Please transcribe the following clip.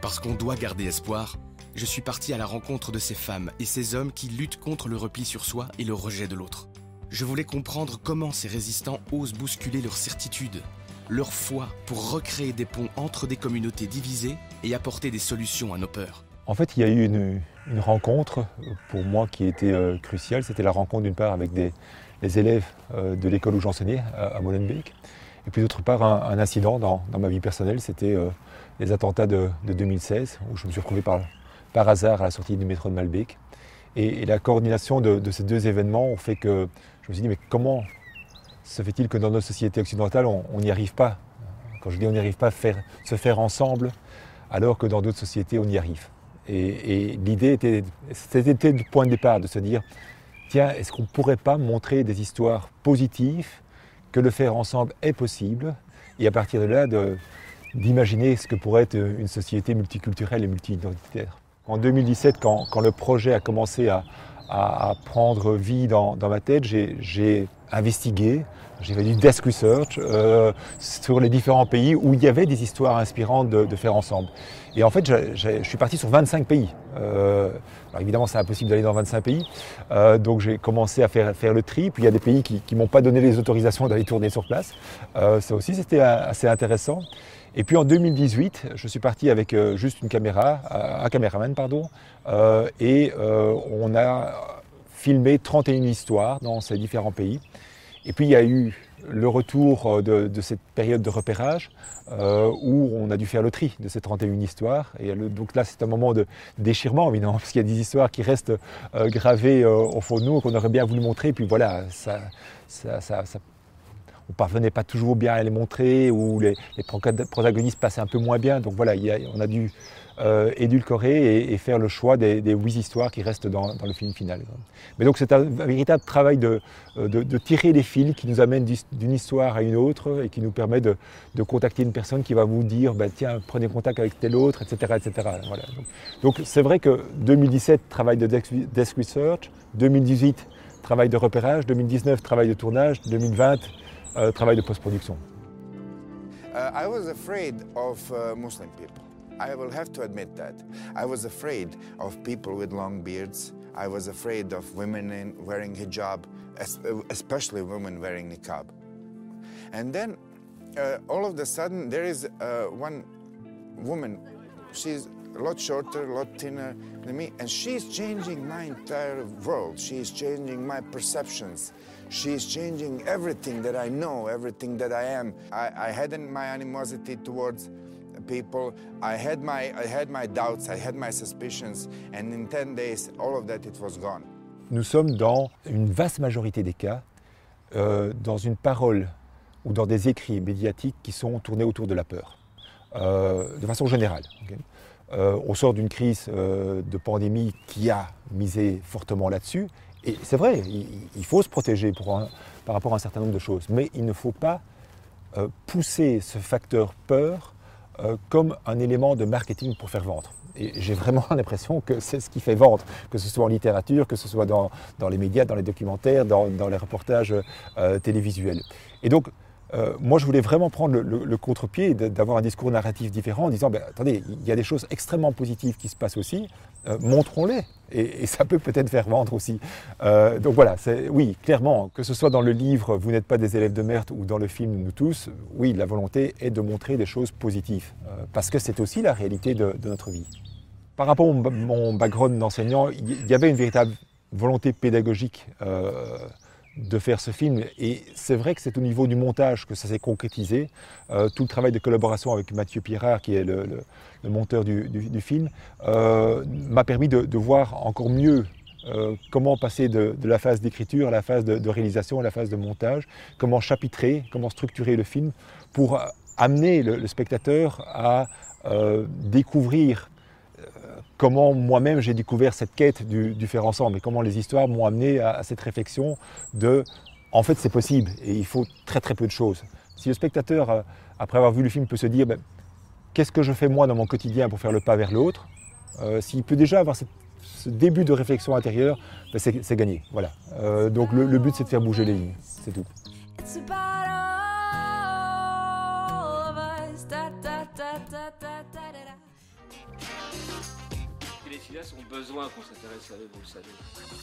Parce qu'on doit garder espoir, je suis parti à la rencontre de ces femmes et ces hommes qui luttent contre le repli sur soi et le rejet de l'autre. Je voulais comprendre comment ces résistants osent bousculer leur certitude, leur foi pour recréer des ponts entre des communautés divisées et apporter des solutions à nos peurs. En fait, il y a eu une, rencontre pour moi qui était euh, cruciale. C'était la rencontre d'une part avec des, les élèves euh, de l'école où j'enseignais à, Molenbeek. Et puis d'autre part, un, incident dans, ma vie personnelle, c'était euh, les attentats de, 2016, où je me suis retrouvé par, par hasard à la sortie du métro de Malbec. Et, la coordination de, ces deux événements ont fait que je me suis dit, mais comment se fait-il que dans notre société occidentale, on n'y arrive pas? Quand je dis on n'y arrive pas, faire, se faire ensemble, alors que dans d'autres sociétés, on y arrive. Et, et l'idée était, c'était le point de départ, de se dire, tiens, est-ce qu'on ne pourrait pas montrer des histoires positives, que le faire ensemble est possible, et à partir de là, d'imaginer ce que pourrait être une société multiculturelle et multi-identitaire. En 2017, quand, quand, le projet a commencé à, à, prendre vie dans, dans ma tête, j'ai investigué, j'ai fait du desk research euh, sur les différents pays où il y avait des histoires inspirantes de, faire ensemble. Et en fait, je suis parti sur 25 pays. Euh, évidemment, c'est impossible d'aller dans 25 pays. Euh, donc j'ai commencé à faire, faire, le tri. Puis il y a des pays qui ne m'ont pas donné les autorisations d'aller tourner sur place. Euh, ça aussi, c'était assez intéressant. Et puis en 2018, je suis parti avec juste une caméra, un caméraman, pardon, et on a filmé 31 histoires dans ces différents pays. Et puis il y a eu le retour de, cette période de repérage où on a dû faire le tri de ces 31 histoires. Et donc là, c'est un moment de déchirement, évidemment, parce qu'il y a des histoires qui restent gravées au fond de nous, qu'on aurait bien voulu montrer. Et puis voilà, ça on parvenait pas toujours bien à les montrer, ou les, protagonistes passaient un peu moins bien. Donc voilà, on a dû euh, édulcorer et, faire le choix des, huit histoires qui restent dans, le film final. Mais donc c'est un, véritable travail de, tirer les fils qui nous amènent d'une histoire à une autre et qui nous permet de, contacter une personne qui va vous dire bah, tiens, prenez contact avec tel autre, etc. etc. Donc c'est vrai que 2017, travail de desk research, 2018, travail de repérage, 2019, travail de tournage, 2020, euh, travail de post-production. Uh, I was afraid of uh, Muslim people. I will have to admit that. I was afraid of people with long beards. I was afraid of women in wearing hijab, especially women wearing niqab. And then uh, all of a sudden, there is uh, one woman. She's a lot shorter, a lot thinner than me, and she's changing my entire world. She's changing my perceptions. She's changing everything that I know, everything that I am. I, I had my animosity towards people. I had my I had my doubts, I had my suspicions, and in 10 days, all of that it was gone. Nous sommes dans une vaste majorité des cas euh, dans une parole ou dans des écrits médiatiques qui sont tournés autour de la peur, euh, de façon générale. Okay euh, on sort d'une crise euh, de pandémie qui a misé fortement là-dessus, et c'est vrai, il, faut se protéger par rapport à un certain nombre de choses, mais il ne faut pas euh, pousser ce facteur peur comme un élément de marketing pour faire vendre. Et j'ai vraiment l'impression que c'est ce qui fait vendre, que ce soit en littérature, que ce soit dans, les médias, dans les documentaires, dans, les reportages télévisuels. Et donc, euh, moi, je voulais vraiment prendre le, contre-pied, d'avoir un discours narratif différent en disant, ben, attendez, il y a des choses extrêmement positives qui se passent aussi, euh, montrons-les. Et, ça peut peut-être faire vendre aussi. Euh, donc voilà, oui, clairement, que ce soit dans le livre Vous n'êtes pas des élèves de merde ou dans le film Nous tous, oui, la volonté est de montrer des choses positives, parce que c'est aussi la réalité de, notre vie. Par rapport à mon background d'enseignant, il y avait une véritable volonté pédagogique de faire ce film. Et c'est vrai que c'est au niveau du montage que ça s'est concrétisé. Euh, tout le travail de collaboration avec Mathieu Pirard, qui est le, monteur du, film, euh, m'a permis de, voir encore mieux euh, comment passer de, la phase d'écriture à la phase de, réalisation, à la phase de montage, comment chapitrer, comment structurer le film pour amener le spectateur à découvrir comment moi-même j'ai découvert cette quête du, faire ensemble et comment les histoires m'ont amené à, cette réflexion de en fait c'est possible et il faut très très peu de choses. Si le spectateur, euh, après avoir vu le film, peut se dire ben, qu'est-ce que je fais moi dans mon quotidien pour faire le pas vers l'autre, euh, s'il peut déjà avoir ce début de réflexion intérieure, ben, c'est gagné. Voilà. Euh, donc le, le but c'est de faire bouger les lignes, c'est tout. Ont besoin qu'on s'intéresse à eux, vous le savez.